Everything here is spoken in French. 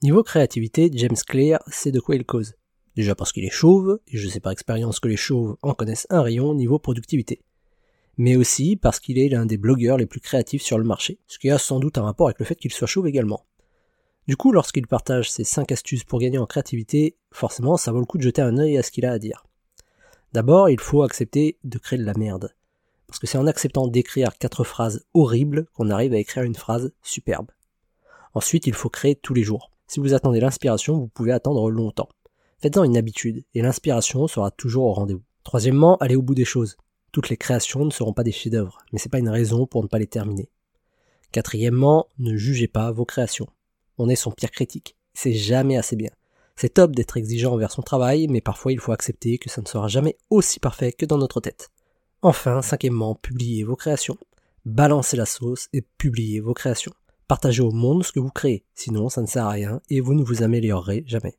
Niveau créativité, James Clear sait de quoi il cause. Déjà parce qu'il est chauve, et je sais par expérience que les chauves en connaissent un rayon niveau productivité. Mais aussi parce qu'il est l'un des blogueurs les plus créatifs sur le marché, ce qui a sans doute un rapport avec le fait qu'il soit chauve également. Du coup, lorsqu'il partage ses 5 astuces pour gagner en créativité, forcément ça vaut le coup de jeter un œil à ce qu'il a à dire. D'abord, il faut accepter de créer de la merde. Parce que c'est en acceptant d'écrire quatre phrases horribles qu'on arrive à écrire une phrase superbe. Ensuite, il faut créer tous les jours. Si vous attendez l'inspiration, vous pouvez attendre longtemps. Faites-en une habitude, et l'inspiration sera toujours au rendez-vous. Troisièmement, allez au bout des choses. Toutes les créations ne seront pas des chefs-d'œuvre, mais c'est pas une raison pour ne pas les terminer. Quatrièmement, ne jugez pas vos créations. On est son pire critique. C'est jamais assez bien. C'est top d'être exigeant envers son travail, mais parfois il faut accepter que ça ne sera jamais aussi parfait que dans notre tête. Enfin, cinquièmement, publiez vos créations. Balancez la sauce et publiez vos créations. Partagez au monde ce que vous créez, sinon ça ne sert à rien et vous ne vous améliorerez jamais.